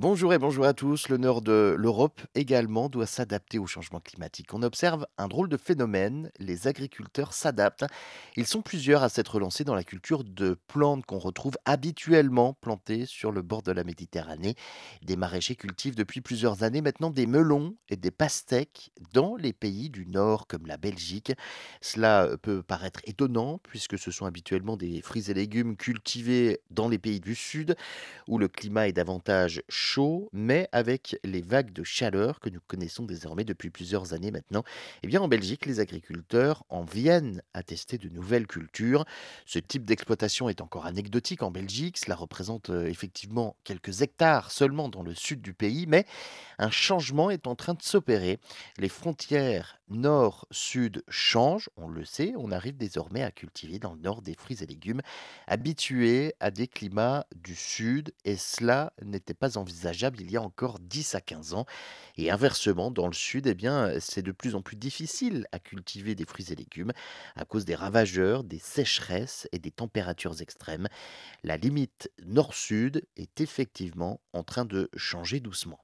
Bonjour et bonjour à tous. Le nord de l'Europe également doit s'adapter au changement climatique. On observe un drôle de phénomène. Les agriculteurs s'adaptent. Ils sont plusieurs à s'être lancés dans la culture de plantes qu'on retrouve habituellement plantées sur le bord de la Méditerranée. Des maraîchers cultivent depuis plusieurs années maintenant des melons et des pastèques dans les pays du nord comme la Belgique. Cela euh, peut paraître étonnant puisque ce sont habituellement des fruits et légumes cultivés dans les pays du sud où le climat est davantage chaud, mais avec les vagues de chaleur que nous connaissons désormais depuis plusieurs années maintenant, eh bien en Belgique, les agriculteurs en viennent à tester de nouvelles cultures. Ce type d'exploitation est encore anecdotique en Belgique, cela représente euh, effectivement quelques hectares seulement dans le sud du pays, mais un changement est en train de s'opérer. Les frontières nord-sud changent, on le sait, on arrive désormais à cultiver dans le nord des fruits et légumes habitués à des climats du sud, et cela n'était pas envisageable il y a encore 10 à 15 ans. Et inversement, dans le sud, eh bien, c'est de plus en plus difficile à cultiver des fruits et légumes à cause des ravageurs, des sécheresses et des températures extrêmes. La limite nord-sud est effectivement en train de changer doucement.